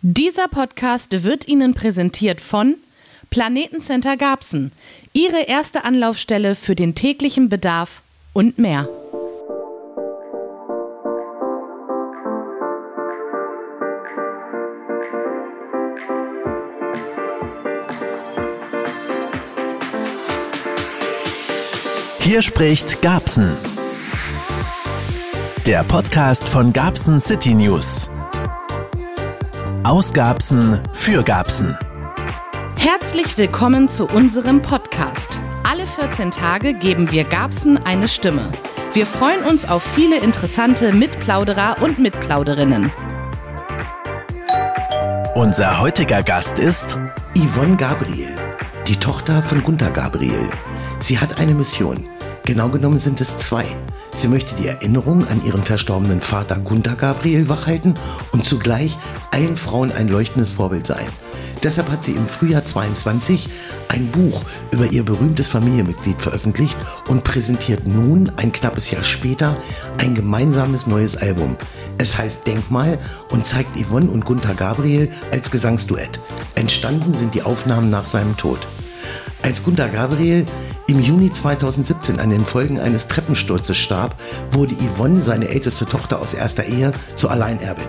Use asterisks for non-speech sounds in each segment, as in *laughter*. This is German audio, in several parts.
Dieser Podcast wird Ihnen präsentiert von Planetencenter Garbsen, Ihre erste Anlaufstelle für den täglichen Bedarf und mehr. Hier spricht Garbsen. Der Podcast von Garbsen City News. Aus Garbsen für Garbsen. Herzlich willkommen zu unserem Podcast. Alle 14 Tage geben wir Garbsen eine Stimme. Wir freuen uns auf viele interessante Mitplauderer und Mitplauderinnen. Unser heutiger Gast ist Yvonne Gabriel, die Tochter von Gunther Gabriel. Sie hat eine Mission. Genau genommen sind es zwei. Sie möchte die Erinnerung an ihren verstorbenen Vater Gunther Gabriel wachhalten und zugleich allen Frauen ein leuchtendes Vorbild sein. Deshalb hat sie im Frühjahr 22 ein Buch über ihr berühmtes Familienmitglied veröffentlicht und präsentiert nun, ein knappes Jahr später, ein gemeinsames neues Album. Es heißt Denkmal und zeigt Yvonne und Gunther Gabriel als Gesangsduett. Entstanden sind die Aufnahmen nach seinem Tod. Als Gunther Gabriel im Juni 2017 an den Folgen eines Treppensturzes starb, wurde Yvonne, seine älteste Tochter aus erster Ehe, zur Alleinerbin.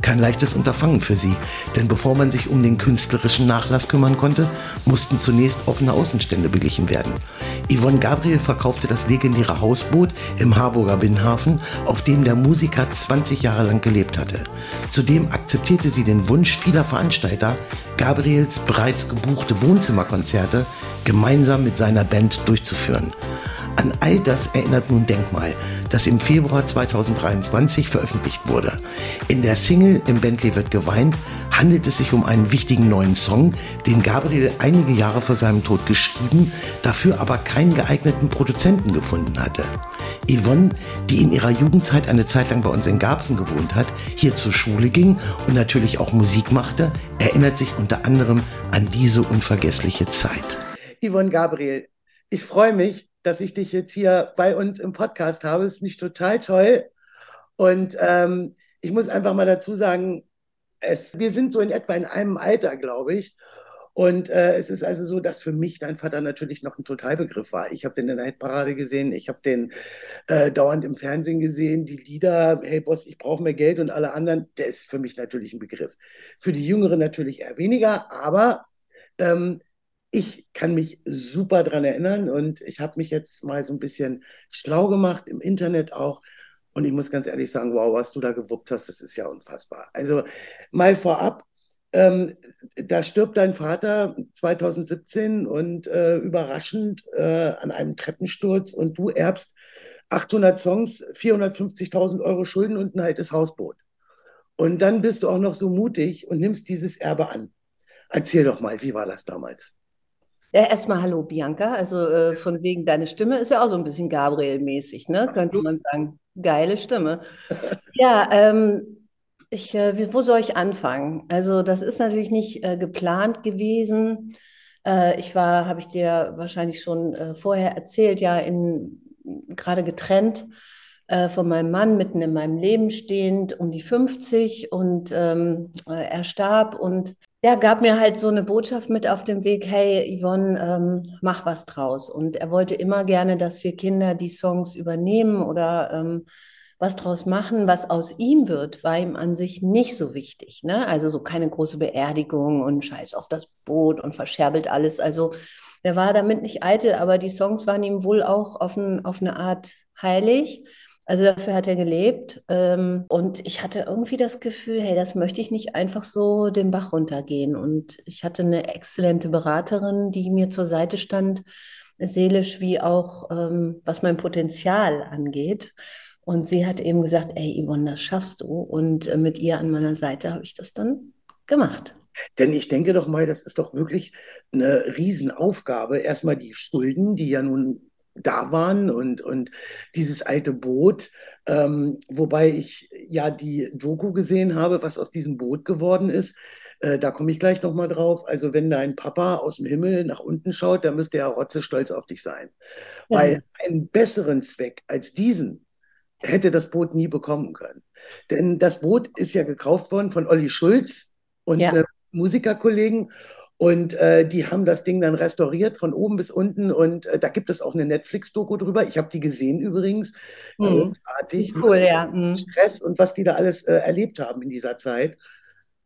Kein leichtes Unterfangen für sie, denn bevor man sich um den künstlerischen Nachlass kümmern konnte, mussten zunächst offene Außenstände beglichen werden. Yvonne Gabriel verkaufte das legendäre Hausboot im Harburger Binnenhafen, auf dem der Musiker 20 Jahre lang gelebt hatte. Zudem akzeptierte sie den Wunsch vieler Veranstalter, Gabriels bereits gebuchte Wohnzimmerkonzerte gemeinsam mit seiner Band durchzuführen. An all das erinnert nun Denkmal, das im Februar 2023 veröffentlicht wurde. In der Single Im Bentley wird geweint handelt es sich um einen wichtigen neuen Song, den Gabriel einige Jahre vor seinem Tod geschrieben, dafür aber keinen geeigneten Produzenten gefunden hatte. Yvonne, die in ihrer Jugendzeit eine Zeit lang bei uns in Garbsen gewohnt hat, hier zur Schule ging und natürlich auch Musik machte, erinnert sich unter anderem an diese unvergessliche Zeit. Yvonne Gabriel, ich freue mich, dass ich dich jetzt hier bei uns im Podcast habe. Das finde ich total toll. Und ähm, ich muss einfach mal dazu sagen, es, wir sind so in etwa in einem Alter, glaube ich. Und äh, es ist also so, dass für mich dein Vater natürlich noch ein Totalbegriff war. Ich habe den in der Hitparade gesehen, ich habe den äh, dauernd im Fernsehen gesehen, die Lieder, hey Boss, ich brauche mehr Geld und alle anderen, der ist für mich natürlich ein Begriff. Für die Jüngeren natürlich eher weniger, aber ähm, ich kann mich super daran erinnern und ich habe mich jetzt mal so ein bisschen schlau gemacht, im Internet auch. Und ich muss ganz ehrlich sagen, wow, was du da gewuppt hast, das ist ja unfassbar. Also mal vorab, ähm, da stirbt dein Vater 2017 und äh, überraschend äh, an einem Treppensturz und du erbst 800 Songs, 450.000 Euro Schulden und ein altes Hausboot. Und dann bist du auch noch so mutig und nimmst dieses Erbe an. Erzähl doch mal, wie war das damals? Ja, erstmal hallo Bianca. Also äh, von wegen deine Stimme ist ja auch so ein bisschen Gabriel-mäßig, ne? Könnte man sagen. Geile Stimme. Ja, ähm, ich, äh, wo soll ich anfangen? Also das ist natürlich nicht äh, geplant gewesen. Äh, ich war, habe ich dir wahrscheinlich schon äh, vorher erzählt, ja, in gerade getrennt äh, von meinem Mann, mitten in meinem Leben stehend, um die 50 und ähm, er starb und ja, gab mir halt so eine Botschaft mit auf dem Weg, hey Yvonne, ähm, mach was draus. Und er wollte immer gerne, dass wir Kinder die Songs übernehmen oder ähm, was draus machen. Was aus ihm wird, war ihm an sich nicht so wichtig. Ne? Also so keine große Beerdigung und Scheiß auf das Boot und verscherbelt alles. Also er war damit nicht eitel, aber die Songs waren ihm wohl auch auf, ein, auf eine Art heilig. Also dafür hat er gelebt. Ähm, und ich hatte irgendwie das Gefühl, hey, das möchte ich nicht einfach so den Bach runtergehen. Und ich hatte eine exzellente Beraterin, die mir zur Seite stand, seelisch wie auch ähm, was mein Potenzial angeht. Und sie hat eben gesagt, ey, Yvonne, das schaffst du. Und äh, mit ihr an meiner Seite habe ich das dann gemacht. Denn ich denke doch mal, das ist doch wirklich eine Riesenaufgabe. Erstmal die Schulden, die ja nun da waren und, und dieses alte Boot, ähm, wobei ich ja die Doku gesehen habe, was aus diesem Boot geworden ist. Äh, da komme ich gleich nochmal drauf. Also wenn dein Papa aus dem Himmel nach unten schaut, dann müsste er rotze stolz auf dich sein. Ja. Weil einen besseren Zweck als diesen hätte das Boot nie bekommen können. Denn das Boot ist ja gekauft worden von Olli Schulz, und Ja. Musikerkollegen. Und äh, die haben das Ding dann restauriert von oben bis unten. Und äh, da gibt es auch eine Netflix-Doku drüber. Ich habe die gesehen übrigens. Mhm. Großartig. Cool, ja. Mhm. Stress und was die da alles äh, erlebt haben in dieser Zeit.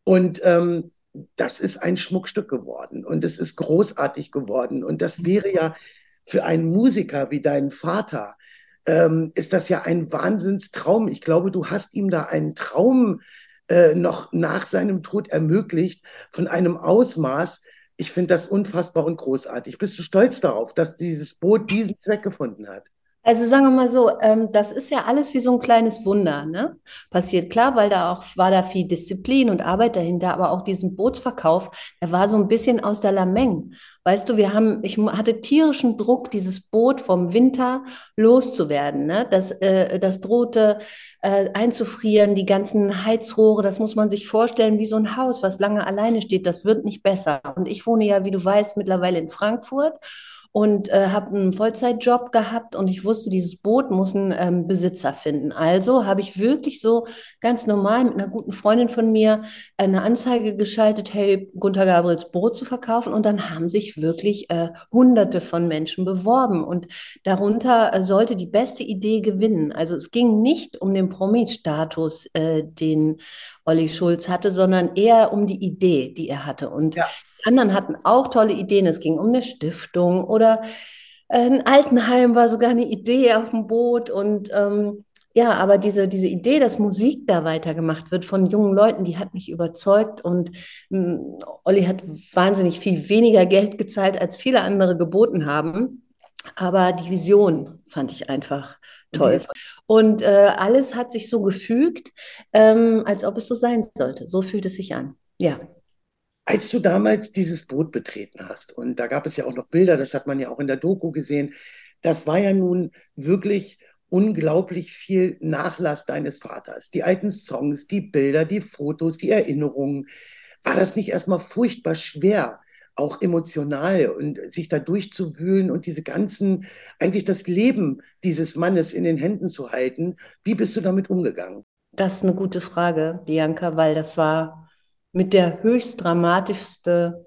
Und ähm, das ist ein Schmuckstück geworden und es ist großartig geworden. Und das wäre ja für einen Musiker wie deinen Vater, ähm, ist das ja ein Wahnsinnstraum. Ich glaube, du hast ihm da einen Traum äh, noch nach seinem Tod ermöglicht von einem Ausmaß. Ich finde das unfassbar und großartig. Bist du stolz darauf, dass dieses Boot diesen Zweck gefunden hat? Also sagen wir mal so, ähm, das ist ja alles wie so ein kleines Wunder, ne? Passiert klar, weil da auch war da viel Disziplin und Arbeit dahinter, aber auch diesen Bootsverkauf, der war so ein bisschen aus der Lameng. Weißt du, wir haben, ich hatte tierischen Druck, dieses Boot vom Winter loszuwerden, ne? Das, äh, das drohte äh, einzufrieren, die ganzen Heizrohre, das muss man sich vorstellen wie so ein Haus, was lange alleine steht, das wird nicht besser. Und ich wohne ja, wie du weißt, mittlerweile in Frankfurt und äh, habe einen Vollzeitjob gehabt und ich wusste, dieses Boot muss einen ähm, Besitzer finden. Also habe ich wirklich so ganz normal mit einer guten Freundin von mir eine Anzeige geschaltet, hey, Gunter Gabriels Boot zu verkaufen und dann haben sich wirklich äh, hunderte von Menschen beworben und darunter äh, sollte die beste Idee gewinnen. Also es ging nicht um den Promi-Status, äh, den Olli Schulz hatte, sondern eher um die Idee, die er hatte. Und Ja. Anderen hatten auch tolle Ideen. Es ging um eine Stiftung oder äh, ein Altenheim war sogar eine Idee auf dem Boot. Und ähm, ja, aber diese, diese Idee, dass Musik da weitergemacht wird von jungen Leuten, die hat mich überzeugt. Und mh, Olli hat wahnsinnig viel weniger Geld gezahlt, als viele andere geboten haben. Aber die Vision fand ich einfach toll. Und äh, alles hat sich so gefügt, ähm, als ob es so sein sollte. So fühlt es sich an. Ja. Als du damals dieses Boot betreten hast, und da gab es ja auch noch Bilder, das hat man ja auch in der Doku gesehen, das war ja nun wirklich unglaublich viel Nachlass deines Vaters. Die alten Songs, die Bilder, die Fotos, die Erinnerungen. War das nicht erstmal furchtbar schwer, auch emotional und sich da durchzuwühlen und diese ganzen, eigentlich das Leben dieses Mannes in den Händen zu halten? Wie bist du damit umgegangen? Das ist eine gute Frage, Bianca, weil das war mit der höchst dramatischste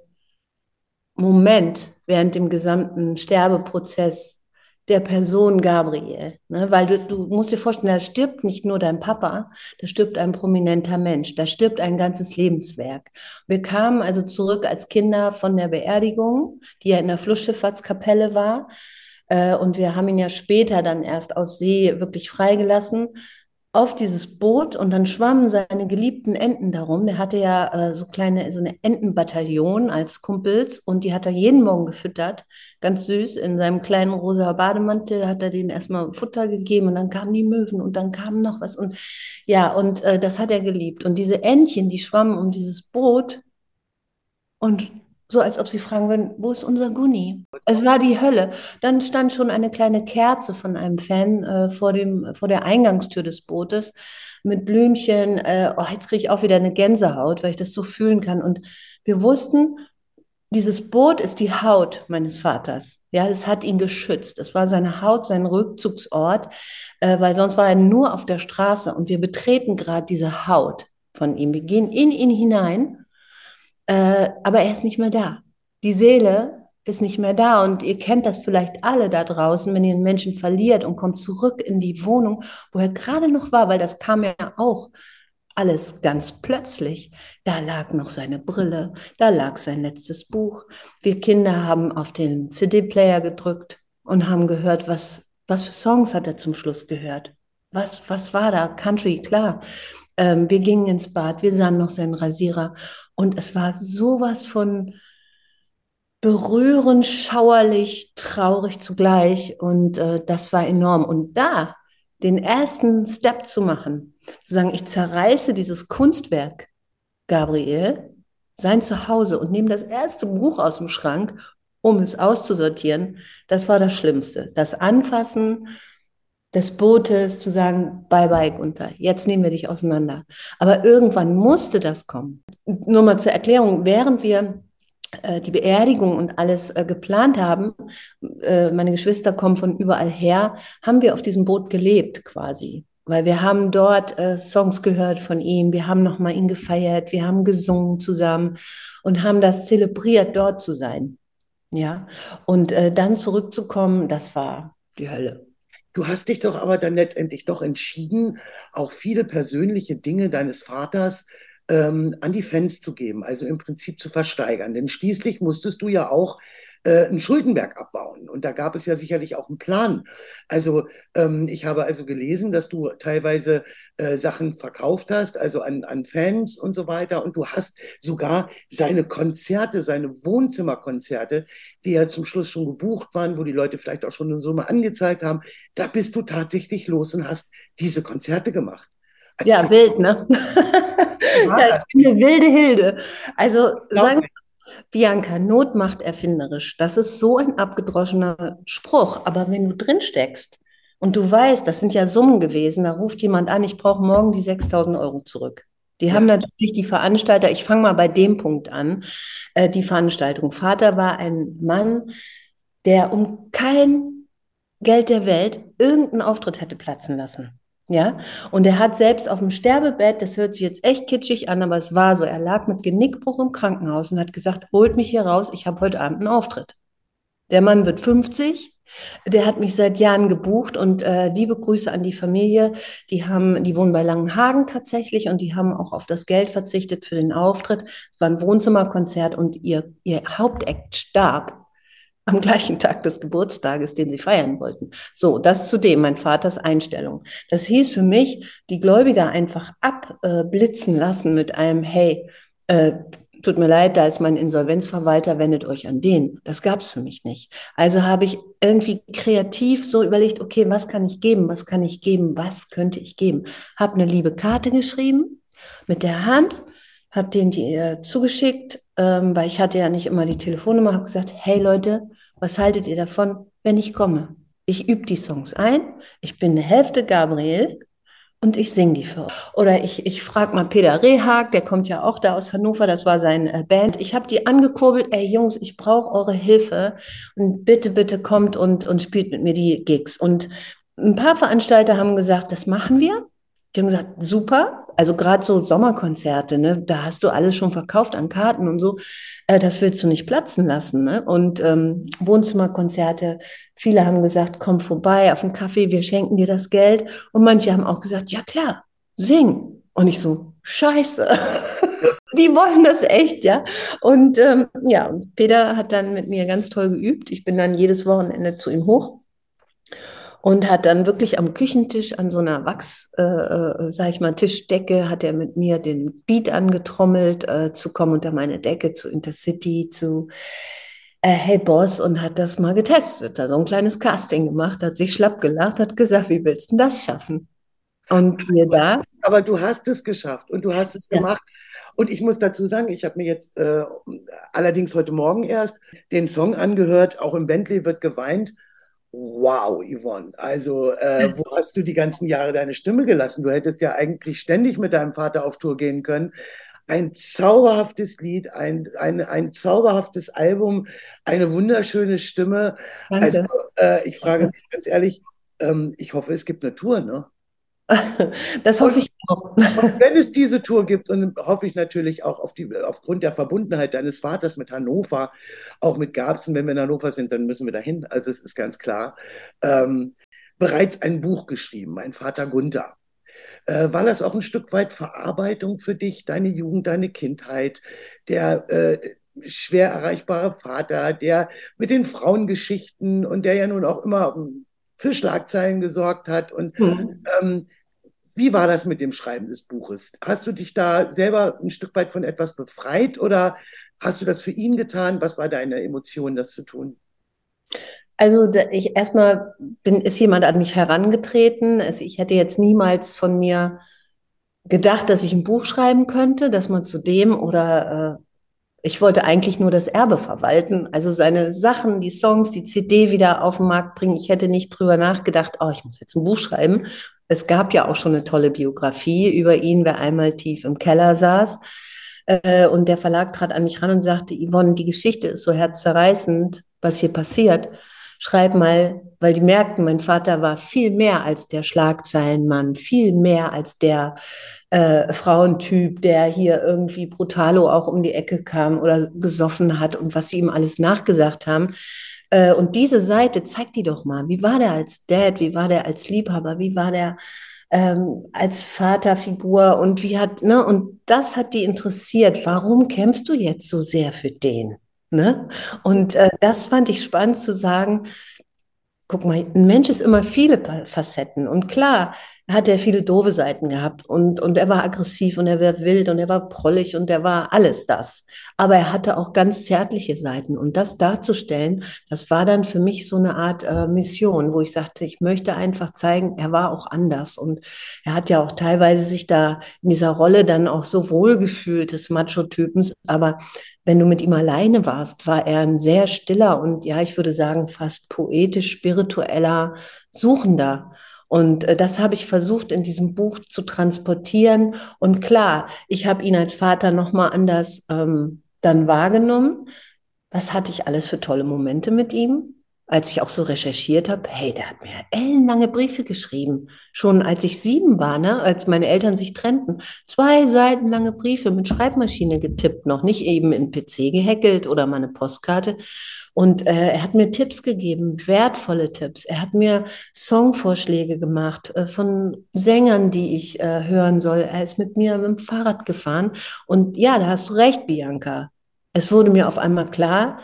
Moment während dem gesamten Sterbeprozess der Person Gabriel. Ne? Weil du, du musst dir vorstellen, da stirbt nicht nur dein Papa, da stirbt ein prominenter Mensch, da stirbt ein ganzes Lebenswerk. Wir kamen also zurück als Kinder von der Beerdigung, die ja in der Flussschifffahrtskapelle war. Äh, und wir haben ihn ja später dann erst aus See wirklich freigelassen auf dieses Boot und dann schwammen seine geliebten Enten darum. Der hatte ja äh, so kleine, so eine Entenbataillon als Kumpels und die hat er jeden Morgen gefüttert. Ganz süß. In seinem kleinen rosa Bademantel hat er denen erstmal Futter gegeben und dann kamen die Möwen und dann kam noch was und ja, und äh, das hat er geliebt. Und diese Entchen, die schwammen um dieses Boot und so als ob sie fragen würden, wo ist unser Gunni? Es war die Hölle. Dann stand schon eine kleine Kerze von einem Fan äh, vor dem, vor der Eingangstür des Bootes mit Blümchen. Äh, oh, jetzt kriege ich auch wieder eine Gänsehaut, weil ich das so fühlen kann. Und wir wussten, dieses Boot ist die Haut meines Vaters. Ja, es hat ihn geschützt. Es war seine Haut, sein Rückzugsort, äh, weil sonst war er nur auf der Straße. Und wir betreten gerade diese Haut von ihm. Wir gehen in ihn hinein äh, aber er ist nicht mehr da. Die Seele ist nicht mehr da. Und ihr kennt das vielleicht alle da draußen, wenn ihr einen Menschen verliert und kommt zurück in die Wohnung, wo er gerade noch war, weil das kam ja auch alles ganz plötzlich. Da lag noch seine Brille, da lag sein letztes Buch. Wir Kinder haben auf den CD-Player gedrückt und haben gehört, was, was für Songs hat er zum Schluss gehört. Was, was war da? Country, klar. Ähm, wir gingen ins Bad, wir sahen noch seinen Rasierer und es war sowas von berührend, schauerlich, traurig zugleich und äh, das war enorm. Und da den ersten Step zu machen, zu sagen, ich zerreiße dieses Kunstwerk, Gabriel, sein Zuhause und nehme das erste Buch aus dem Schrank, um es auszusortieren, das war das Schlimmste. Das Anfassen, des Bootes zu sagen, bye bye Gunther, jetzt nehmen wir dich auseinander. Aber irgendwann musste das kommen. Nur mal zur Erklärung, während wir äh, die Beerdigung und alles äh, geplant haben, äh, meine Geschwister kommen von überall her, haben wir auf diesem Boot gelebt quasi. weil wir haben dort äh, Songs gehört von ihm, wir haben nochmal ihn gefeiert, wir haben gesungen zusammen und haben das zelebriert, dort zu sein. Ja, und äh, dann zurückzukommen, das war die Hölle. Du hast dich doch aber dann letztendlich doch entschieden, auch viele persönliche Dinge deines Vaters ähm, an die Fans zu geben, also im Prinzip zu versteigern. Denn schließlich musstest du ja auch äh, ein Schuldenberg abbauen. Und da gab es ja sicherlich auch einen Plan. Also ähm, ich habe also gelesen, dass du teilweise äh, Sachen verkauft hast, also an, an Fans und so weiter. Und du hast sogar seine Konzerte, seine Wohnzimmerkonzerte, die ja zum Schluss schon gebucht waren, wo die Leute vielleicht auch schon eine Summe angezeigt haben, da bist du tatsächlich los und hast diese Konzerte gemacht. Erzähl. Ja, wild, ne? *laughs* ja, ich bin eine wilde Hilde. Also sagen wir Bianca, Not macht erfinderisch. Das ist so ein abgedroschener Spruch. Aber wenn du drin steckst und du weißt, das sind ja Summen gewesen, da ruft jemand an, ich brauche morgen die 6000 Euro zurück. Die ja. haben natürlich die Veranstalter, ich fange mal bei dem Punkt an, äh, die Veranstaltung. Vater war ein Mann, der um kein Geld der Welt irgendeinen Auftritt hätte platzen lassen. Ja, und er hat selbst auf dem Sterbebett, das hört sich jetzt echt kitschig an, aber es war so, er lag mit Genickbruch im Krankenhaus und hat gesagt, holt mich hier raus, ich habe heute Abend einen Auftritt. Der Mann wird 50, der hat mich seit Jahren gebucht und äh, liebe Grüße an die Familie. Die haben, die wohnen bei Langenhagen tatsächlich und die haben auch auf das Geld verzichtet für den Auftritt. Es war ein Wohnzimmerkonzert und ihr, ihr Hauptakt starb am gleichen Tag des Geburtstages, den sie feiern wollten. So, das zudem mein Vaters Einstellung. Das hieß für mich, die Gläubiger einfach abblitzen lassen mit einem, hey, äh, tut mir leid, da ist mein Insolvenzverwalter, wendet euch an den. Das gab's für mich nicht. Also habe ich irgendwie kreativ so überlegt, okay, was kann ich geben, was kann ich geben, was könnte ich geben. Hab eine liebe Karte geschrieben mit der Hand, hab den die äh, zugeschickt, ähm, weil ich hatte ja nicht immer die Telefonnummer, habe gesagt, hey Leute, was haltet ihr davon, wenn ich komme? Ich übe die Songs ein, ich bin eine Hälfte Gabriel und ich singe die für euch. Oder ich, ich frage mal Peter Rehag, der kommt ja auch da aus Hannover, das war seine äh, Band. Ich habe die angekurbelt, ey Jungs, ich brauche eure Hilfe und bitte, bitte kommt und, und spielt mit mir die Gigs. Und ein paar Veranstalter haben gesagt, das machen wir. Die haben gesagt, super, also gerade so Sommerkonzerte, ne, da hast du alles schon verkauft an Karten und so. Äh, das willst du nicht platzen lassen. Ne? Und ähm, Wohnzimmerkonzerte, viele haben gesagt, komm vorbei auf einen Kaffee, wir schenken dir das Geld. Und manche haben auch gesagt, ja klar, sing. Und ich so, scheiße. *laughs* Die wollen das echt, ja. Und ähm, ja, Peter hat dann mit mir ganz toll geübt. Ich bin dann jedes Wochenende zu ihm hoch und hat dann wirklich am Küchentisch an so einer Wachs, äh, äh, sag ich mal, Tischdecke, hat er mit mir den Beat angetrommelt, äh, zu kommen unter meine Decke, zu Intercity, zu äh, Hey Boss und hat das mal getestet, hat so ein kleines Casting gemacht, hat sich schlapp gelacht, hat gesagt, wie willst du das schaffen? Und mir da. Aber du hast es geschafft und du hast es ja. gemacht. Und ich muss dazu sagen, ich habe mir jetzt äh, allerdings heute Morgen erst den Song angehört, auch im Bentley wird geweint. Wow, Yvonne. Also, äh, wo hast du die ganzen Jahre deine Stimme gelassen? Du hättest ja eigentlich ständig mit deinem Vater auf Tour gehen können. Ein zauberhaftes Lied, ein, ein, ein zauberhaftes Album, eine wunderschöne Stimme. Danke. Also, äh, ich frage mich ganz ehrlich, ähm, ich hoffe, es gibt eine Tour, ne? *laughs* Das hoffe ich auch. Und wenn es diese Tour gibt, und hoffe ich natürlich auch auf die, aufgrund der Verbundenheit deines Vaters mit Hannover, auch mit Garbsen, wenn wir in Hannover sind, dann müssen wir dahin. Also es ist ganz klar. Ähm, bereits ein Buch geschrieben, mein Vater Gunther. Äh, war das auch ein Stück weit Verarbeitung für dich, deine Jugend, deine Kindheit, der äh, schwer erreichbare Vater, der mit den Frauengeschichten und der ja nun auch immer für Schlagzeilen gesorgt hat. Und mhm. ähm, wie war das mit dem Schreiben des Buches? Hast du dich da selber ein Stück weit von etwas befreit oder hast du das für ihn getan? Was war deine Emotion, das zu tun? Also ich erstmal bin, ist jemand an mich herangetreten. Also ich hätte jetzt niemals von mir gedacht, dass ich ein Buch schreiben könnte, dass man zu dem oder äh, ich wollte eigentlich nur das Erbe verwalten, also seine Sachen, die Songs, die CD wieder auf den Markt bringen. Ich hätte nicht drüber nachgedacht, oh, ich muss jetzt ein Buch schreiben. Es gab ja auch schon eine tolle Biografie über ihn, wer einmal tief im Keller saß. Äh, und der Verlag trat an mich ran und sagte, Yvonne, die Geschichte ist so herzzerreißend, was hier passiert. schreib mal, weil die merkten, mein Vater war viel mehr als der Schlagzeilenmann, viel mehr als der äh, Frauentyp, der hier irgendwie brutalo auch um die Ecke kam oder gesoffen hat und was sie ihm alles nachgesagt haben. Äh, und diese Seite, zeig die doch mal. Wie war der als Dad? Wie war der als Liebhaber? Wie war der ähm, als Vaterfigur? Und wie hat, ne? Und das hat die interessiert. Warum kämpfst du jetzt so sehr für den? Ne? Und äh, das fand ich spannend zu sagen, guck mal, ein Mensch ist immer viele Facetten. Und klar, hat er viele doofe Seiten gehabt und, und er war aggressiv und er war wild und er war prollig und er war alles das. Aber er hatte auch ganz zärtliche Seiten und das darzustellen, das war dann für mich so eine Art äh, Mission, wo ich sagte, ich möchte einfach zeigen, er war auch anders und er hat ja auch teilweise sich da in dieser Rolle dann auch so wohlgefühlt des Macho-Typens, aber wenn du mit ihm alleine warst, war er ein sehr stiller und ja, ich würde sagen, fast poetisch, spiritueller Suchender. Und äh, das habe ich versucht in diesem Buch zu transportieren. Und klar, ich habe ihn als Vater nochmal anders ähm, dann wahrgenommen. Was hatte ich alles für tolle Momente mit ihm? Als ich auch so recherchiert habe, hey, der hat mir ellenlange Briefe geschrieben. Schon als ich sieben war, ne, als meine Eltern sich trennten. Zwei Seiten lange Briefe mit Schreibmaschine getippt, noch nicht eben in PC gehackelt oder mal eine Postkarte. Und äh, er hat mir Tipps gegeben, wertvolle Tipps. Er hat mir Songvorschläge gemacht äh, von Sängern, die ich äh, hören soll. Er ist mit mir mit dem Fahrrad gefahren. Und ja, da hast du recht, Bianca. Es wurde mir auf einmal klar,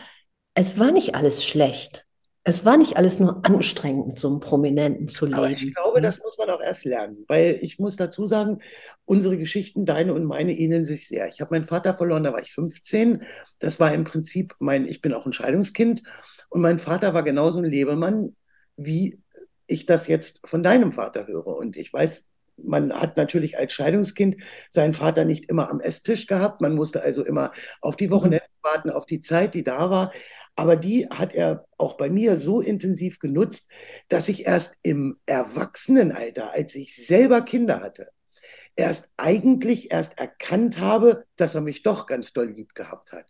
es war nicht alles schlecht es war nicht alles nur anstrengend, so einen Prominenten zu leben. Aber ich glaube, ne? das muss man auch erst lernen, weil ich muss dazu sagen, unsere Geschichten, deine und meine, ähneln sich sehr. Ich habe meinen Vater verloren, da war ich 15. Das war im Prinzip mein, ich bin auch ein Scheidungskind und mein Vater war genauso ein Lebemann, wie ich das jetzt von deinem Vater höre. Und ich weiß, man hat natürlich als Scheidungskind seinen Vater nicht immer am Esstisch gehabt. Man musste also immer auf die Wochenende warten, auf die Zeit, die da war. Aber die hat er auch bei mir so intensiv genutzt, dass ich erst im Erwachsenenalter, als ich selber Kinder hatte, erst eigentlich erst erkannt habe, dass er mich doch ganz doll lieb gehabt hat.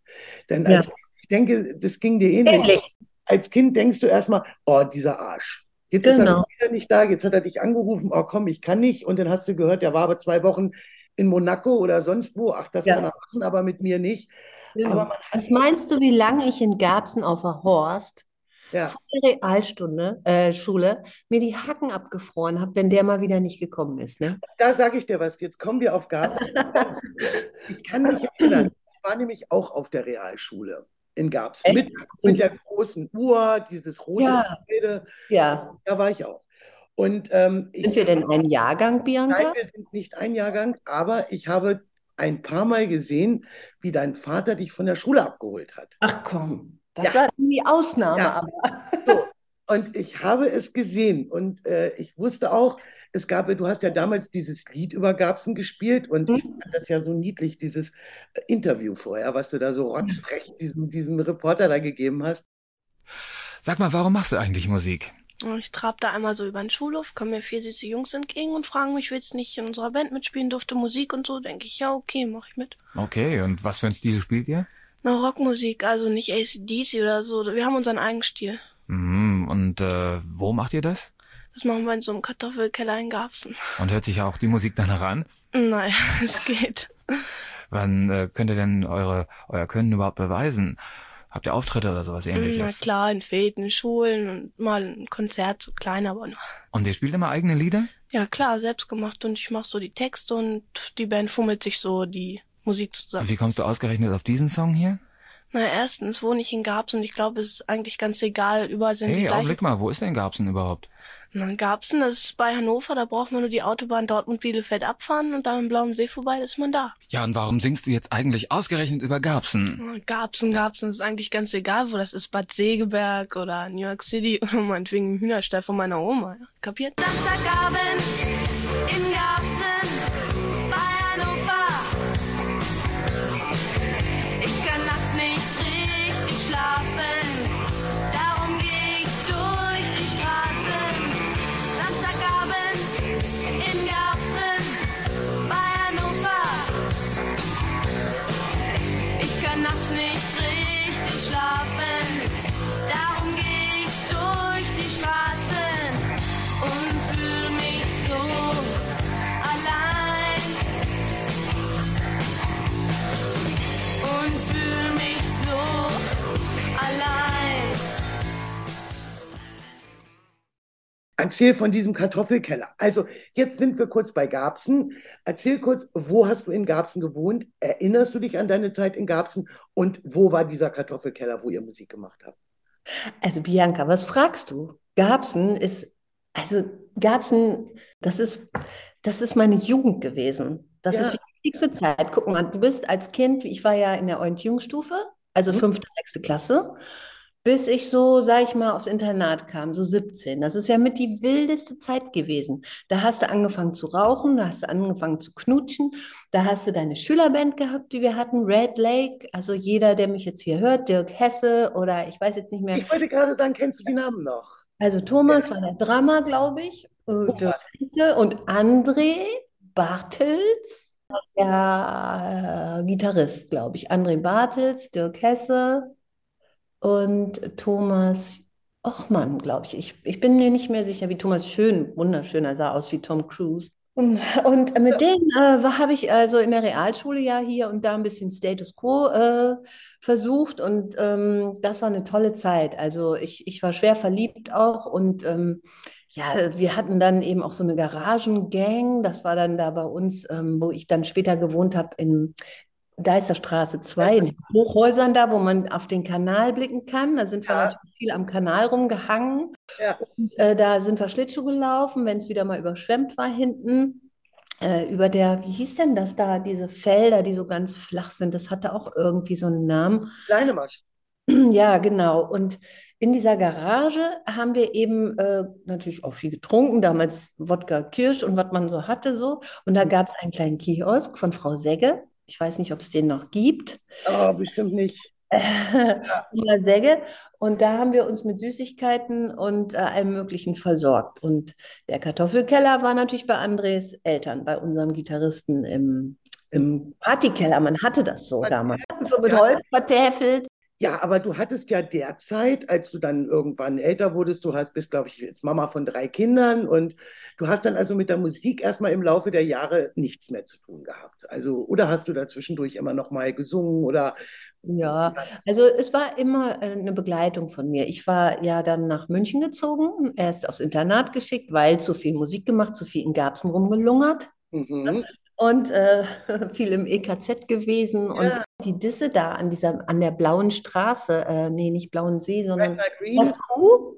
Denn als, ja. ich denke, das ging dir ähnlich. Ähnlich. Als Kind denkst du erstmal, oh, dieser Arsch. Jetzt genau. ist er genau. wieder nicht da, jetzt hat er dich angerufen, oh komm, ich kann nicht. Und dann hast du gehört, der war aber zwei Wochen in Monaco oder sonst wo. Ach, das ja. kann er machen, aber mit mir nicht. Genau. Was meinst du, wie lange ich in Garbsen auf der Horst ja. vor der Realstunde, äh, Schule, mir die Hacken abgefroren habe, wenn der mal wieder nicht gekommen ist? Ne? Da sage ich dir was, jetzt kommen wir auf Garbsen. *laughs* ich kann mich erinnern, ich war nämlich auch auf der Realschule in Garbsen mit, mit, der großen Uhr, dieses rote ja. Rede. Ja. Da war ich auch. Und, ähm, sind ich, wir denn ein Jahrgang, Bianca? Nein, wir sind nicht ein Jahrgang, aber ich habe ein paar Mal gesehen, wie dein Vater dich von der Schule abgeholt hat. Ach komm, das ja. war die Ausnahme. Ja. Aber. *laughs* So. Und ich habe es gesehen und äh, ich wusste auch, es gab, du hast ja damals dieses Lied über Gabsen gespielt und mhm. ich fand das ja so niedlich, dieses äh, Interview vorher, was du da so rotzfrech diesem, diesem Reporter da gegeben hast. Sag mal, warum machst du eigentlich Musik? Ich trab da einmal so über den Schulhof, kommen mir vier süße Jungs entgegen und fragen mich, willst nicht in unserer Band mitspielen, durfte Musik und so. Denke ich, ja, okay, mach ich mit. Okay, und was für ein Stil spielt ihr? Na, Rockmusik, also nicht ACDC oder so. Wir haben unseren eigenen Stil. Mhm, und äh, wo macht ihr das? Das machen wir in so einem Kartoffelkeller in Garbsen. Und hört sich auch die Musik danach an? Nein, *laughs* es geht. Wann äh, könnt ihr denn eure, euer Können überhaupt beweisen? Habt ihr Auftritte oder sowas ähnliches? Na klar, in Fäden, Schulen und mal ein Konzert, so klein, aber nur. Und ihr spielt immer eigene Lieder? Ja klar, selbst gemacht und ich mach so die Texte und die Band fummelt sich so die Musik zusammen. Und wie kommst du ausgerechnet auf diesen Song hier? Na, erstens wohne ich in Garbsen und ich glaube, es ist eigentlich ganz egal, überall sind hey, die gleichen. Hey, Augenblick mal, wo ist denn Garbsen überhaupt? Dann Garbsen, das ist bei Hannover, da braucht man nur die Autobahn Dortmund-Bielefeld abfahren und dann am Blauen See vorbei, ist man da. Ja, und warum singst du jetzt eigentlich ausgerechnet über Garbsen? Garbsen, Garbsen ist eigentlich ganz egal, wo das ist, Bad Segeberg oder New York City oder meinetwegen Hühnerstall von meiner Oma. Kapiert? Samstagabend in Garbsen. Erzähl von diesem Kartoffelkeller. Also, jetzt sind wir kurz bei Garbsen. Erzähl kurz, wo hast du in Garbsen gewohnt? Erinnerst du dich an deine Zeit in Garbsen? Und wo war dieser Kartoffelkeller, wo ihr Musik gemacht habt? Also, Bianca, was fragst du? Garbsen ist, also, Garbsen, das ist, das ist meine Jugend gewesen. Das Ja. ist die wichtigste Zeit. Guck mal, du bist als Kind, ich war ja in der Orientierungsstufe, also Mhm. fünfte, sechste Klasse, bis ich so, sag ich mal, aufs Internat kam, so 17. Das ist ja mit die wildeste Zeit gewesen. Da hast du angefangen zu rauchen, da hast du angefangen zu knutschen, da hast du deine Schülerband gehabt, die wir hatten, Red Lake. Also jeder, der mich jetzt hier hört, Dirk Hesse oder ich weiß jetzt nicht mehr, Ich wollte gerade sagen, kennst du die Namen noch? also Thomas war der Drummer, glaube ich, äh, Dirk Hesse und André Bartels, der äh, Gitarrist, glaube ich. André Bartels, Dirk Hesse und Thomas Ochmann, glaube ich. ich. Ich bin mir nicht mehr sicher, wie Thomas Schön, wunderschöner, sah aus wie Tom Cruise. Und, und mit denen äh, habe ich also in der Realschule ja hier und da ein bisschen Status Quo äh, versucht und ähm, das war eine tolle Zeit. Also ich, ich war schwer verliebt auch und ähm, ja, wir hatten dann eben auch so eine Garagengang. Das war dann da bei uns, ähm, wo ich dann später gewohnt habe, in Deisterstraße 2, in den Hochhäusern da, wo man auf den Kanal blicken kann. Da sind wir Ja. natürlich viel am Kanal rumgehangen. Ja. Und äh, da sind wir Schlittschuh gelaufen, wenn es wieder mal überschwemmt war hinten. Äh, über der, wie hieß denn das da, diese Felder, die so ganz flach sind, das hatte auch irgendwie so einen Namen. Kleine Masch. *clears throat* Ja, genau. Und in dieser Garage haben wir eben äh, natürlich auch viel getrunken, damals Wodka Kirsch und was man so hatte so. Und da gab es einen kleinen Kiosk von Frau Segge. Ich weiß nicht, ob es den noch gibt. Oh, bestimmt nicht. *laughs* Frau Segge. Und da haben wir uns mit Süßigkeiten und äh, allem Möglichen versorgt. Und der Kartoffelkeller war natürlich bei Andres Eltern, bei unserem Gitarristen im, im Partykeller. Man hatte das so damals. So mit Holz vertäfelt. Ja, aber du hattest ja derzeit, als du dann irgendwann älter wurdest, du hast, bist, glaube ich, jetzt Mama von drei Kindern und du hast dann also mit der Musik erstmal im Laufe der Jahre nichts mehr zu tun gehabt. Also, oder hast du da zwischendurch immer noch mal gesungen oder Ja, also es war immer äh, eine Begleitung von mir. Ich war ja dann nach München gezogen, erst aufs Internat geschickt, weil zu viel Musik gemacht, zu viel in Garbsen rumgelungert Mhm. Und äh, *laughs* viel im EKZ gewesen. Und Ja. die Disse da an dieser, an der blauen Straße, äh, nee, nicht blauen See, sondern Green? das Kuh?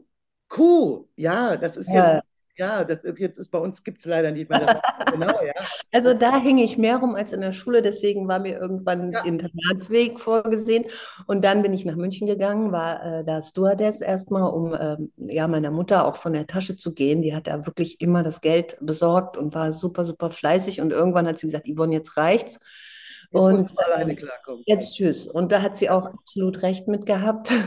Kuh, ja, das ist Ja. jetzt, ja, das jetzt ist bei uns gibt es leider nicht mehr das genau, ja. Also da hing ich mehr rum als in der Schule, deswegen war mir irgendwann Ja. Internatsweg vorgesehen. Und dann bin ich nach München gegangen, war äh, da Stewardess erstmal, um ähm, ja meiner Mutter auch von der Tasche zu gehen. Die hat da wirklich immer das Geld besorgt und war super, super fleißig. Und irgendwann hat sie gesagt, Yvonne, jetzt reicht's. Jetzt Und alleine äh, klarkommen. Jetzt tschüss. Und da hat sie auch absolut recht mit gehabt. *laughs*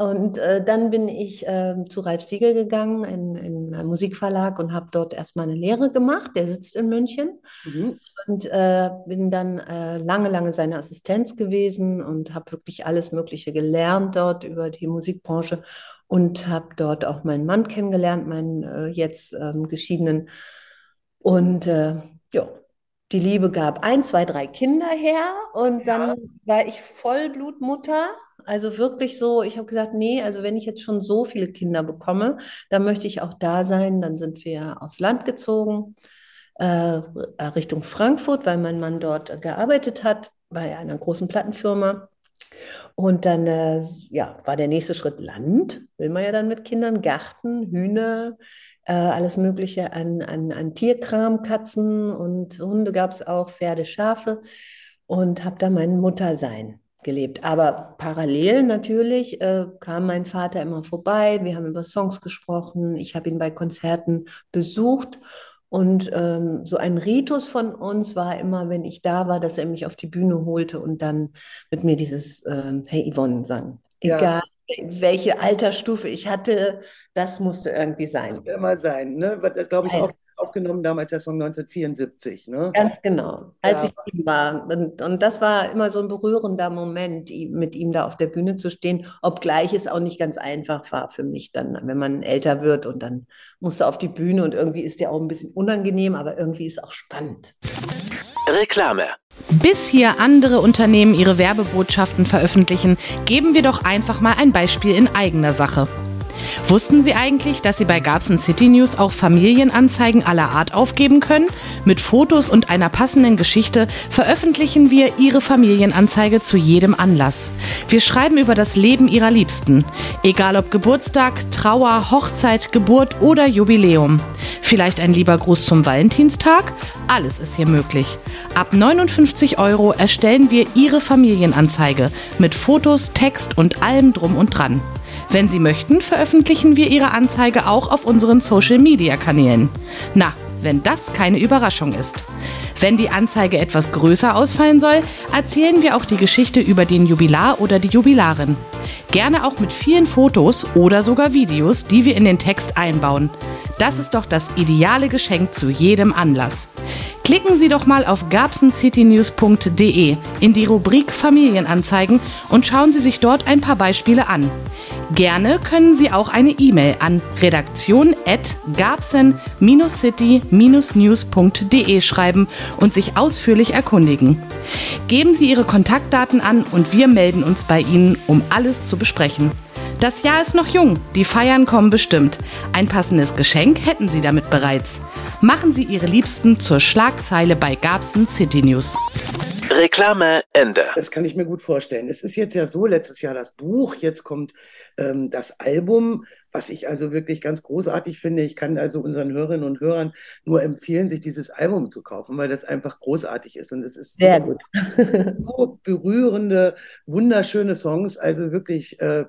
Und äh, dann bin ich ähm, zu Ralf Siegel gegangen in, in einen Musikverlag und habe dort erstmal eine Lehre gemacht. Der sitzt in München. Mhm. Und äh, bin dann äh, lange, lange seine Assistenz gewesen und habe wirklich alles Mögliche gelernt dort über die Musikbranche und habe dort auch meinen Mann kennengelernt, meinen äh, jetzt ähm, geschiedenen. Und äh, ja, die Liebe gab ein, zwei, drei Kinder her und dann war ich Vollblutmutter. Also wirklich so, ich habe gesagt, nee, also wenn ich jetzt schon so viele Kinder bekomme, dann möchte ich auch da sein. Dann sind wir aufs Land gezogen äh, Richtung Frankfurt, weil mein Mann dort gearbeitet hat, bei einer großen Plattenfirma. Und dann äh, ja, war der nächste Schritt Land, will man ja dann mit Kindern, Garten, Hühner, äh, alles Mögliche an, an, an Tierkram, Katzen und Hunde gab es auch, Pferde, Schafe und habe da mein Muttersein gelebt. Aber parallel natürlich äh, kam mein Vater immer vorbei, wir haben über Songs gesprochen, ich habe ihn bei Konzerten besucht und ähm, so ein Ritus von uns war immer, wenn ich da war, dass er mich auf die Bühne holte und dann mit mir dieses ähm, Hey Yvonne sang. Ja. Egal, welche Altersstufe ich hatte, das musste irgendwie sein. Muss immer sein, ne? Das glaube ich Ja. Auf, aufgenommen damals der Song 1974, ne? Ganz genau, als Ja. ich ihm war. Und, und das war immer so ein berührender Moment, mit ihm da auf der Bühne zu stehen, obgleich es auch nicht ganz einfach war für mich dann, wenn man älter wird und dann musst du auf die Bühne und irgendwie ist der auch ein bisschen unangenehm, aber irgendwie ist auch spannend. Reklame. Bis hier andere Unternehmen ihre Werbebotschaften veröffentlichen, geben wir doch einfach mal ein Beispiel in eigener Sache. Wussten Sie eigentlich, dass Sie bei Gabsen City News auch Familienanzeigen aller Art aufgeben können? Mit Fotos und einer passenden Geschichte veröffentlichen wir Ihre Familienanzeige zu jedem Anlass. Wir schreiben über das Leben Ihrer Liebsten. Egal ob Geburtstag, Trauer, Hochzeit, Geburt oder Jubiläum. Vielleicht ein lieber Gruß zum Valentinstag? Alles ist hier möglich. Ab 59 Euro erstellen wir Ihre Familienanzeige mit Fotos, Text und allem drum und dran. Wenn Sie möchten, veröffentlichen wir Ihre Anzeige auch auf unseren Social-Media-Kanälen. Na, wenn das keine Überraschung ist. Wenn die Anzeige etwas größer ausfallen soll, erzählen wir auch die Geschichte über den Jubilar oder die Jubilarin. Gerne auch mit vielen Fotos oder sogar Videos, die wir in den Text einbauen. Das ist doch das ideale Geschenk zu jedem Anlass. Klicken Sie doch mal auf gabsencitynews.de in die Rubrik Familienanzeigen und schauen Sie sich dort ein paar Beispiele an. Gerne können Sie auch eine E-Mail an redaktion.gabsen-city-news.de schreiben und sich ausführlich erkundigen. Geben Sie Ihre Kontaktdaten an und wir melden uns bei Ihnen, um alles zu besprechen. Das Jahr ist noch jung, die Feiern kommen bestimmt. Ein passendes Geschenk hätten Sie damit bereits. Machen Sie Ihre Liebsten zur Schlagzeile bei Gabsen City News. Reklame Ende. Das kann ich mir gut vorstellen. Es ist jetzt ja so, letztes Jahr das Buch, jetzt kommt ähm, das Album, was ich also wirklich ganz großartig finde. Ich kann also unseren Hörerinnen und Hörern nur empfehlen, sich dieses Album zu kaufen, weil das einfach großartig ist. Und es ist Sehr so, gut. *laughs* so berührende, wunderschöne Songs, also wirklich äh,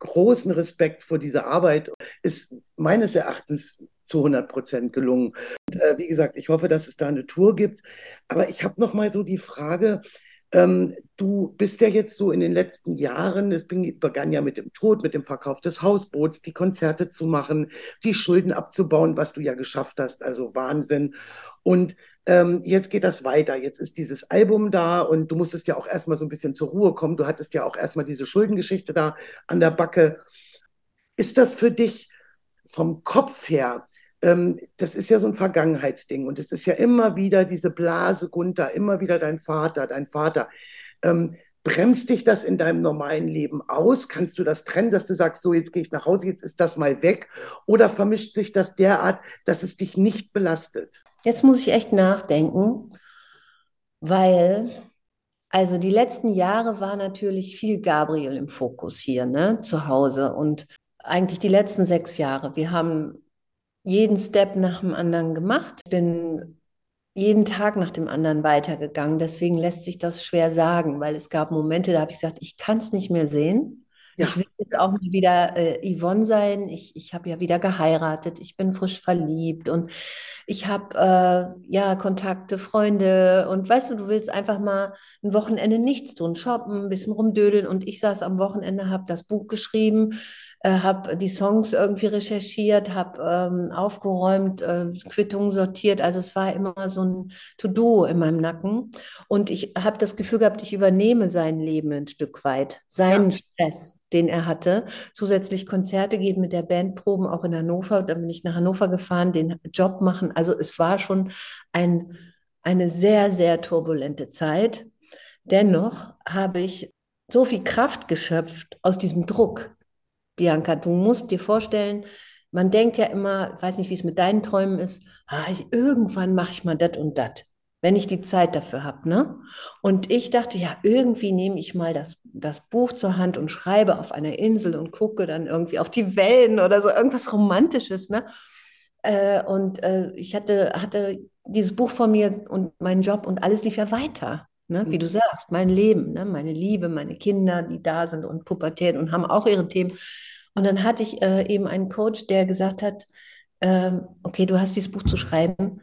großen Respekt vor dieser Arbeit. Ist meines Erachtens zu 100 Prozent gelungen. Und, äh, wie gesagt, ich hoffe, dass es da eine Tour gibt. Aber ich habe noch mal so die Frage, ähm, du bist ja jetzt so in den letzten Jahren, es begann ja mit dem Tod, mit dem Verkauf des Hausboots, die Konzerte zu machen, die Schulden abzubauen, was du ja geschafft hast, also Wahnsinn. Und ähm, jetzt geht das weiter. Jetzt ist dieses Album da und du musstest ja auch erstmal so ein bisschen zur Ruhe kommen. Du hattest ja auch erstmal diese Schuldengeschichte da an der Backe. Ist das für dich vom Kopf her, das ist ja so ein Vergangenheitsding und es ist ja immer wieder diese Blase, Gunther, immer wieder dein Vater, dein Vater. Ähm, bremst dich das in deinem normalen Leben aus? Kannst du das trennen, dass du sagst, so jetzt gehe ich nach Hause, jetzt ist das mal weg? Oder vermischt sich das derart, dass es dich nicht belastet? Jetzt muss ich echt nachdenken, weil, also die letzten Jahre war natürlich viel Gabriel im Fokus hier, ne, zu Hause und eigentlich die letzten sechs Jahre. Wir haben jeden Step nach dem anderen gemacht. Ich bin jeden Tag nach dem anderen weitergegangen. Deswegen lässt sich das schwer sagen, weil es gab Momente, da habe ich gesagt, ich kann es nicht mehr sehen. Ja. Ich will jetzt auch mal wieder äh, Yvonne sein. Ich, ich habe ja wieder geheiratet. Ich bin frisch verliebt und ich habe äh, ja Kontakte, Freunde. Und weißt du, du willst einfach mal ein Wochenende nichts tun, shoppen, ein bisschen rumdödeln. Und ich saß am Wochenende, habe das Buch geschrieben, äh, habe die Songs irgendwie recherchiert, habe ähm, aufgeräumt, äh, Quittungen sortiert. Also es war immer so ein To-Do in meinem Nacken. Und ich habe das Gefühl gehabt, ich übernehme sein Leben ein Stück weit, seinen Stress, den er hatte. Zusätzlich Konzerte geben mit der Band Proben auch in Hannover. Dann bin ich nach Hannover gefahren, den Job machen. Also es war schon ein, eine sehr, sehr turbulente Zeit. Dennoch habe ich so viel Kraft geschöpft aus diesem Druck. Bianca, du musst dir vorstellen, man denkt ja immer, ich weiß nicht, wie es mit deinen Träumen ist, ah, ich, irgendwann mache ich mal das und das, wenn ich die Zeit dafür habe. Ne? Und ich dachte, ja, irgendwie nehme ich mal das, das Buch zur Hand und schreibe auf einer Insel und gucke dann irgendwie auf die Wellen oder so, irgendwas Romantisches. Ne? Äh, und äh, ich hatte, hatte dieses Buch vor mir und meinen Job und alles lief ja weiter. Ne? Wie du sagst, mein Leben, ne? meine Liebe, meine Kinder, die da sind und Pubertät und haben auch ihre Themen. Und dann hatte ich äh, eben einen Coach, der gesagt hat, ähm, okay, du hast dieses Buch zu schreiben,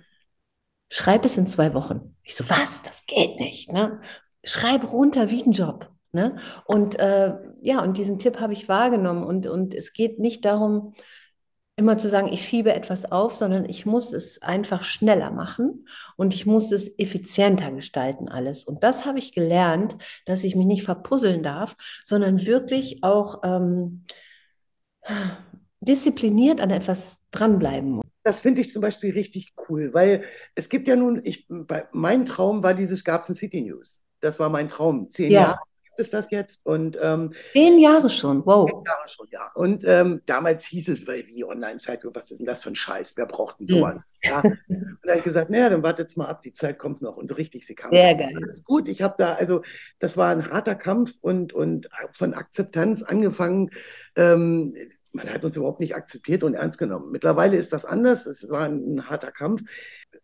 schreib es in zwei Wochen. Ich so, was? Das geht nicht. Ne? Schreib runter wie ein Job. Ne? Und äh, ja, und diesen Tipp habe ich wahrgenommen. Und, und es geht nicht darum, immer zu sagen, ich schiebe etwas auf, sondern ich muss es einfach schneller machen und ich muss es effizienter gestalten alles. Und das habe ich gelernt, dass ich mich nicht verpuzzeln darf, sondern wirklich auch ähm, diszipliniert an etwas dranbleiben muss. Das finde ich zum Beispiel richtig cool, weil es gibt ja nun, ich, bei, mein Traum war dieses Gabsen City News. Das war mein Traum. Zehn Ja. Jahre ist das jetzt. Und ähm, Zehn Jahre schon, wow. Zehn Jahre schon, ja. Und ähm, damals hieß es, weil wie Online-Zeitung, was ist denn das für ein Scheiß? Wer braucht denn sowas? Mhm. Ja. *laughs* Und da habe ich gesagt, naja, dann wartet mal ab, die Zeit kommt noch. Und so richtig, sie kam. Sehr geil. Alles gut. Ich habe da, also das war ein harter Kampf und, und von Akzeptanz angefangen. Ähm, man hat uns überhaupt nicht akzeptiert und ernst genommen. Mittlerweile ist das anders. Es war ein harter Kampf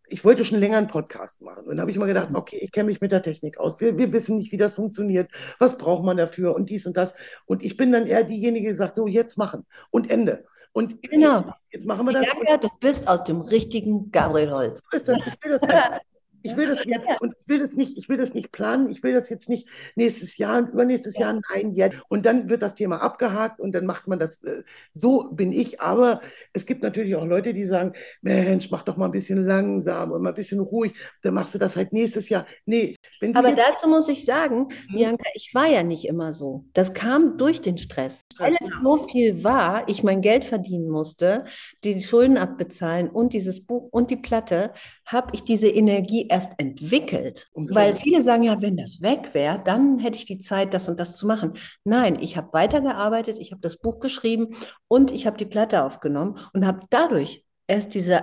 ich wollte schon länger einen Podcast machen. Und dann habe ich mal gedacht, mhm. okay, ich kenne mich mit der Technik aus. Wir, wir wissen nicht, wie das funktioniert. Was braucht man dafür und dies und das. Und ich bin dann eher diejenige, die sagt, so jetzt machen und Ende. Und genau. jetzt, jetzt machen wir das. Ja, du bist aus dem richtigen Gabriel Holz. Ich will das *laughs* Ich will das jetzt und ich will das nicht, ich will das nicht planen, ich will das jetzt nicht nächstes Jahr und übernächstes Jahr, nein, jetzt. Und dann wird das Thema abgehakt und dann macht man das, äh, so bin ich. Aber es gibt natürlich auch Leute, die sagen, Mensch, mach doch mal ein bisschen langsam und mal ein bisschen ruhig, dann machst du das halt nächstes Jahr. Nee. Aber dazu muss ich sagen, hm? Bianca, ich war ja nicht immer so. Das kam durch den Stress. Weil es so viel war, ich mein Geld verdienen musste, die Schulden abbezahlen und dieses Buch und die Platte, habe ich diese Energie erst entwickelt. Umso Weil viele sagen ja, wenn das weg wäre, dann hätte ich die Zeit, das und das zu machen. Nein, ich habe weitergearbeitet, ich habe das Buch geschrieben und ich habe die Platte aufgenommen und habe dadurch erst diese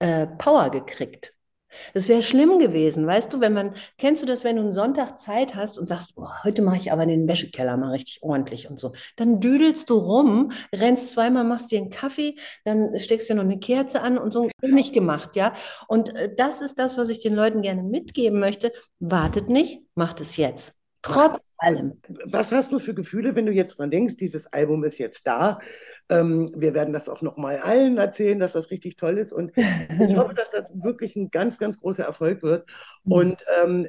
äh, Power gekriegt. Das wäre schlimm gewesen, weißt du, wenn man, kennst du das, wenn du einen Sonntag Zeit hast und sagst, oh, heute mache ich aber den Wäschekeller mal richtig ordentlich und so. Dann düdelst du rum, rennst zweimal, machst dir einen Kaffee, dann steckst dir noch eine Kerze an und so nicht gemacht, ja. Und äh, das ist das, was ich den Leuten gerne mitgeben möchte. Wartet nicht, macht es jetzt. Trotz allem. Was hast du für Gefühle, wenn du jetzt dran denkst, dieses Album ist jetzt da? Ähm, wir werden das auch noch mal allen erzählen, dass das richtig toll ist. Und ich hoffe, dass das wirklich ein ganz, ganz großer Erfolg wird. Mhm. Und ähm,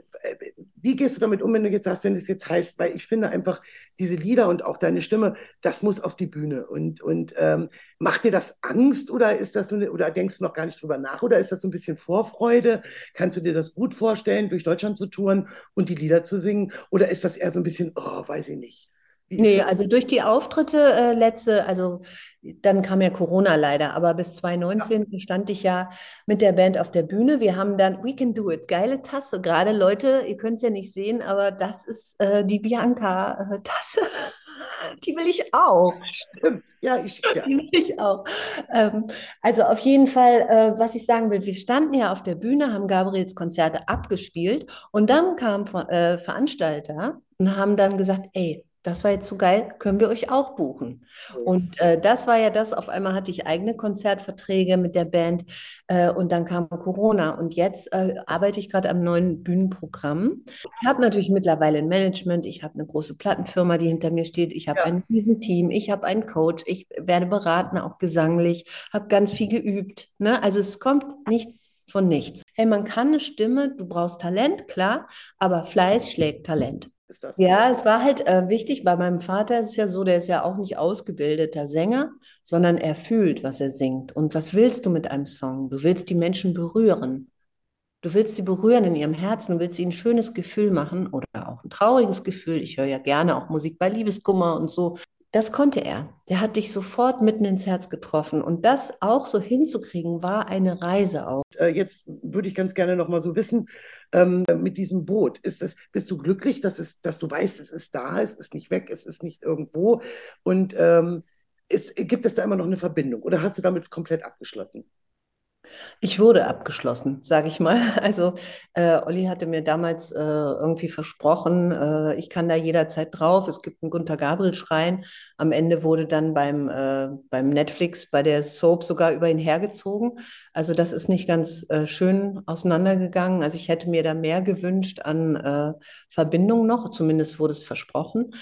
wie gehst du damit um, wenn du jetzt sagst, wenn es jetzt heißt, weil ich finde einfach diese Lieder und auch deine Stimme, das muss auf die Bühne. Und, und ähm, macht dir das Angst oder ist das so eine, oder denkst du noch gar nicht drüber nach? Oder ist das so ein bisschen Vorfreude? Kannst du dir das gut vorstellen, durch Deutschland zu touren und die Lieder zu singen? Oder ist das eher so ein bisschen, oh, weiß ich nicht? Nee, also durch die Auftritte äh, letzte, also dann kam ja Corona leider, aber bis 2019 ja. stand ich ja mit der Band auf der Bühne. Wir haben dann We Can Do It, geile Tasse. Gerade Leute, ihr könnt es ja nicht sehen, aber das ist äh, die Bianca-Tasse. *laughs* die will ich auch. Stimmt, ja, ich ja. Die will ich auch. Ähm, also auf jeden Fall, äh, was ich sagen will, wir standen ja auf der Bühne, haben Gabriels Konzerte abgespielt und dann kamen äh, Veranstalter und haben dann gesagt, ey, das war jetzt so geil, können wir euch auch buchen. Und äh, das war ja das, auf einmal hatte ich eigene Konzertverträge mit der Band äh, und dann kam Corona und jetzt äh, arbeite ich gerade am neuen Bühnenprogramm. Ich habe natürlich mittlerweile ein Management, ich habe eine große Plattenfirma, die hinter mir steht, ich habe ja. ein Riesenteam, ich habe einen Coach, ich werde beraten, auch gesanglich, habe ganz viel geübt. Ne? Also es kommt nichts von nichts. Hey, man kann eine Stimme, du brauchst Talent, klar, aber Fleiß schlägt Talent. Ist das ja, es war halt äh, wichtig. Bei meinem Vater ist es ja so, der ist ja auch nicht ausgebildeter Sänger, sondern er fühlt, was er singt. Und was willst du mit einem Song? Du willst die Menschen berühren. Du willst sie berühren in ihrem Herzen, du willst ihnen ein schönes Gefühl machen oder auch ein trauriges Gefühl. Ich höre ja gerne auch Musik bei Liebeskummer und so. Das konnte er. Der hat dich sofort mitten ins Herz getroffen. Und das auch so hinzukriegen, war eine Reise auch. Äh, jetzt würde ich ganz gerne noch mal so wissen, ähm, mit diesem Boot, ist es, bist du glücklich, dass, es, dass du weißt, es ist da, es ist nicht weg, es ist nicht irgendwo? Und ähm, ist, gibt es da immer noch eine Verbindung oder hast du damit komplett abgeschlossen? Ich wurde abgeschlossen, sage ich mal. *laughs* Also äh, Olli hatte mir damals äh, irgendwie versprochen, äh, ich kann da jederzeit drauf. Es gibt einen Gunther Gabriel-Schrein. Am Ende wurde dann beim, äh, beim Netflix, bei der Soap sogar über ihn hergezogen. Also das ist nicht ganz äh, schön auseinandergegangen. Also ich hätte mir da mehr gewünscht an äh, Verbindung noch. Zumindest wurde es versprochen.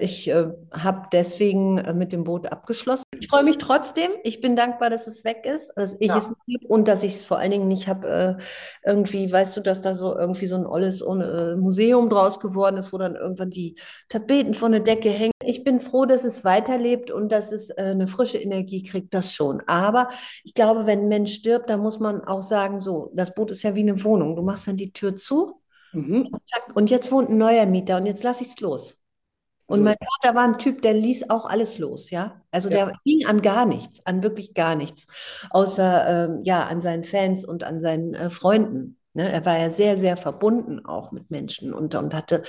ich habe deswegen mit dem Boot abgeschlossen. Ich freue mich trotzdem. Ich bin dankbar, dass es weg ist, dass ich ja. es nicht und dass ich es vor allen Dingen nicht habe, äh, irgendwie, weißt du, dass da so irgendwie so ein olles äh, Museum draus geworden ist, wo dann irgendwann die Tapeten von der Decke hängen. Ich bin froh, dass es weiterlebt und dass es äh, eine frische Energie kriegt, das schon. Aber ich glaube, wenn ein Mensch stirbt, dann muss man auch sagen, so, das Boot ist ja wie eine Wohnung. Du machst dann die Tür zu mhm. und jetzt wohnt ein neuer Mieter und jetzt lasse ich es los. Und so. mein Vater war ein Typ, der ließ auch alles los, ja. Also ja. der ging an gar nichts, an wirklich gar nichts, außer ähm, ja an seinen Fans und an seinen äh, Freunden. Ne? Er war ja sehr, sehr verbunden auch mit Menschen und, und hatte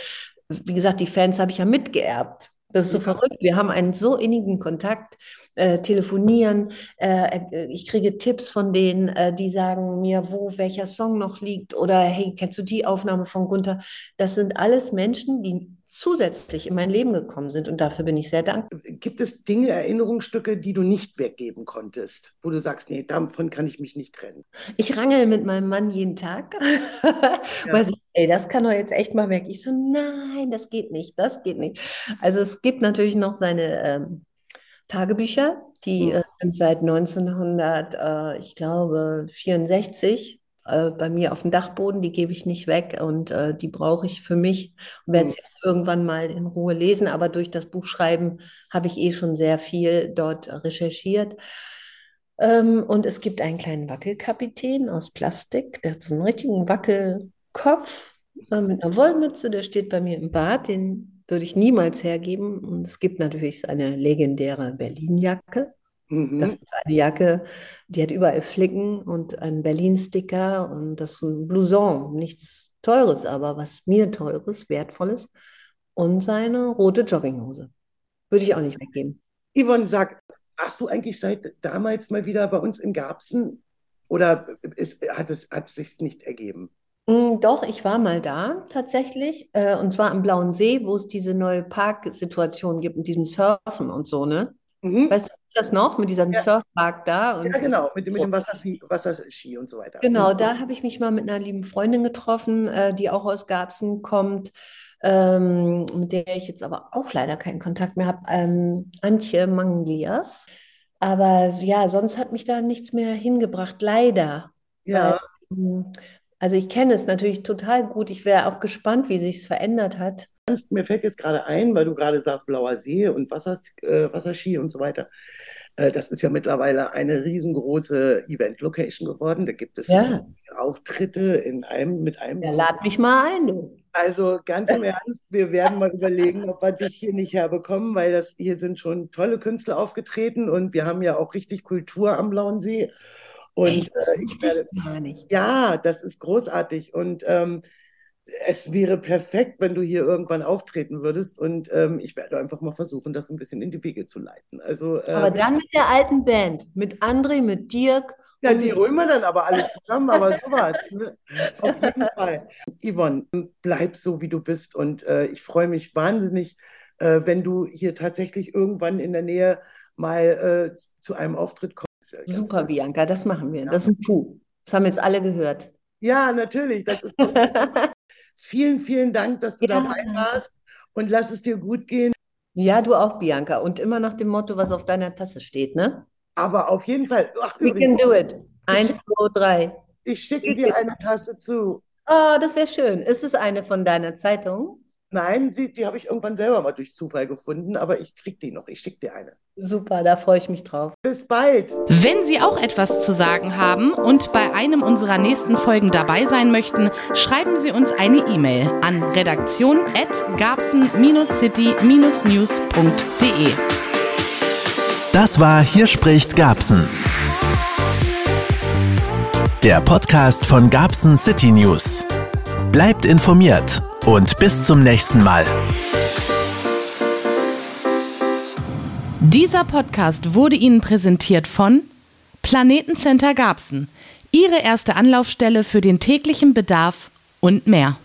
wie gesagt, die Fans habe ich ja mitgeerbt. Das ist so verrückt. Wir haben einen so innigen Kontakt, äh, telefonieren. Äh, äh, ich kriege Tipps von denen, äh, die sagen mir, wo welcher Song noch liegt oder hey, kennst du die Aufnahme von Gunther? Das sind alles Menschen, die zusätzlich in mein Leben gekommen sind und dafür bin ich sehr dankbar. Gibt es Dinge, Erinnerungsstücke, die du nicht weggeben konntest, wo du sagst, nee, davon kann ich mich nicht trennen? Ich rangel mit meinem Mann jeden Tag, ja. *laughs* weil ich, ey, das kann doch jetzt echt mal weg. Ich so, nein, das geht nicht, das geht nicht. Also es gibt natürlich noch seine ähm, Tagebücher, die mhm. äh, sind seit 1900, äh, ich glaube, 64 äh, bei mir auf dem Dachboden, die gebe ich nicht weg und äh, die brauche ich für mich und werde mhm. sie irgendwann mal in Ruhe lesen. Aber durch das Buchschreiben habe ich eh schon sehr viel dort recherchiert. Ähm, und es gibt einen kleinen Wackelkapitän aus Plastik, der hat so einen richtigen Wackelkopf äh, mit einer Wollmütze, der steht bei mir im Bad, den würde ich niemals hergeben. Und es gibt natürlich seine legendäre Berlinjacke. Mhm. Das ist eine Jacke, die hat überall Flicken und einen Berlin-Sticker und das ist ein Blouson, nichts Teures, aber was mir Teures, Wertvolles und seine rote Jogginghose. Würde ich auch nicht weggeben. Yvonne, sag, warst du eigentlich seit damals mal wieder bei uns in Garbsen oder ist, hat es hat sich nicht ergeben? Mm, doch, ich war mal da tatsächlich, äh, und zwar am Blauen See, wo es diese neue Parksituation gibt mit diesem Surfen und so, ne? Mhm. Weißt du das noch mit diesem ja. Surfpark da? Ja, genau, mit, mit dem Wasserski, Wasserski und so weiter. Genau, mhm. da habe ich mich mal mit einer lieben Freundin getroffen, äh, die auch aus Garbsen kommt, ähm, mit der ich jetzt aber auch leider keinen Kontakt mehr habe, ähm, Antje Manglias. Aber ja, sonst hat mich da nichts mehr hingebracht, leider. Ja. Weil, ähm, also ich kenne es natürlich total gut. Ich wäre auch gespannt, wie sich es verändert hat. Mir fällt jetzt gerade ein, weil du gerade sagst, Blauer See und Wasser, äh, Wasserski und so weiter. Äh, das ist ja mittlerweile eine riesengroße Event-Location geworden. Da gibt es ja. Auftritte in einem mit einem. Ja, lad mich mal ein, du. Also ganz im *laughs* Ernst, wir werden mal überlegen, ob wir dich hier nicht herbekommen, weil das hier sind schon tolle Künstler aufgetreten und wir haben ja auch richtig Kultur am Blauen See. Und äh, ich werde. Ja, das ist großartig. Und ähm, es wäre perfekt, wenn du hier irgendwann auftreten würdest. Und ähm, ich werde einfach mal versuchen, das ein bisschen in die Wege zu leiten. Also, ähm, aber dann mit der alten Band, mit André, mit Dirk. Ja, die holen wir dann aber alle zusammen, aber sowas. Ne? Auf jeden Fall. Yvonne, bleib so, wie du bist. Und äh, ich freue mich wahnsinnig, äh, wenn du hier tatsächlich irgendwann in der Nähe mal äh, zu einem Auftritt kommst. Super, Bianca, das machen wir. Ja. Das ist ein Puh. Das haben jetzt alle gehört. Ja, natürlich. Das ist *laughs* vielen, vielen Dank, dass du ja. dabei warst und lass es dir gut gehen. Ja, du auch, Bianca. Und immer nach dem Motto, was auf deiner Tasse steht, ne? Aber auf jeden Fall. Ach, We übrigens, can do it. Eins, zwei, drei. Ich schicke dir eine Tasse zu. Oh, das wäre schön. Ist es eine von deiner Zeitung? Nein, die, die habe ich irgendwann selber mal durch Zufall gefunden, aber ich krieg die noch. Ich schicke dir eine. Super, da freue ich mich drauf. Bis bald. Wenn Sie auch etwas zu sagen haben und bei einem unserer nächsten Folgen dabei sein möchten, schreiben Sie uns eine E-Mail an redaktion@garbsen-city-news.de. Das war Hier spricht Garbsen. Der Podcast von Garbsen City News. Bleibt informiert und bis zum nächsten Mal. Dieser Podcast wurde Ihnen präsentiert von Planetencenter Garbsen, Ihre erste Anlaufstelle für den täglichen Bedarf und mehr.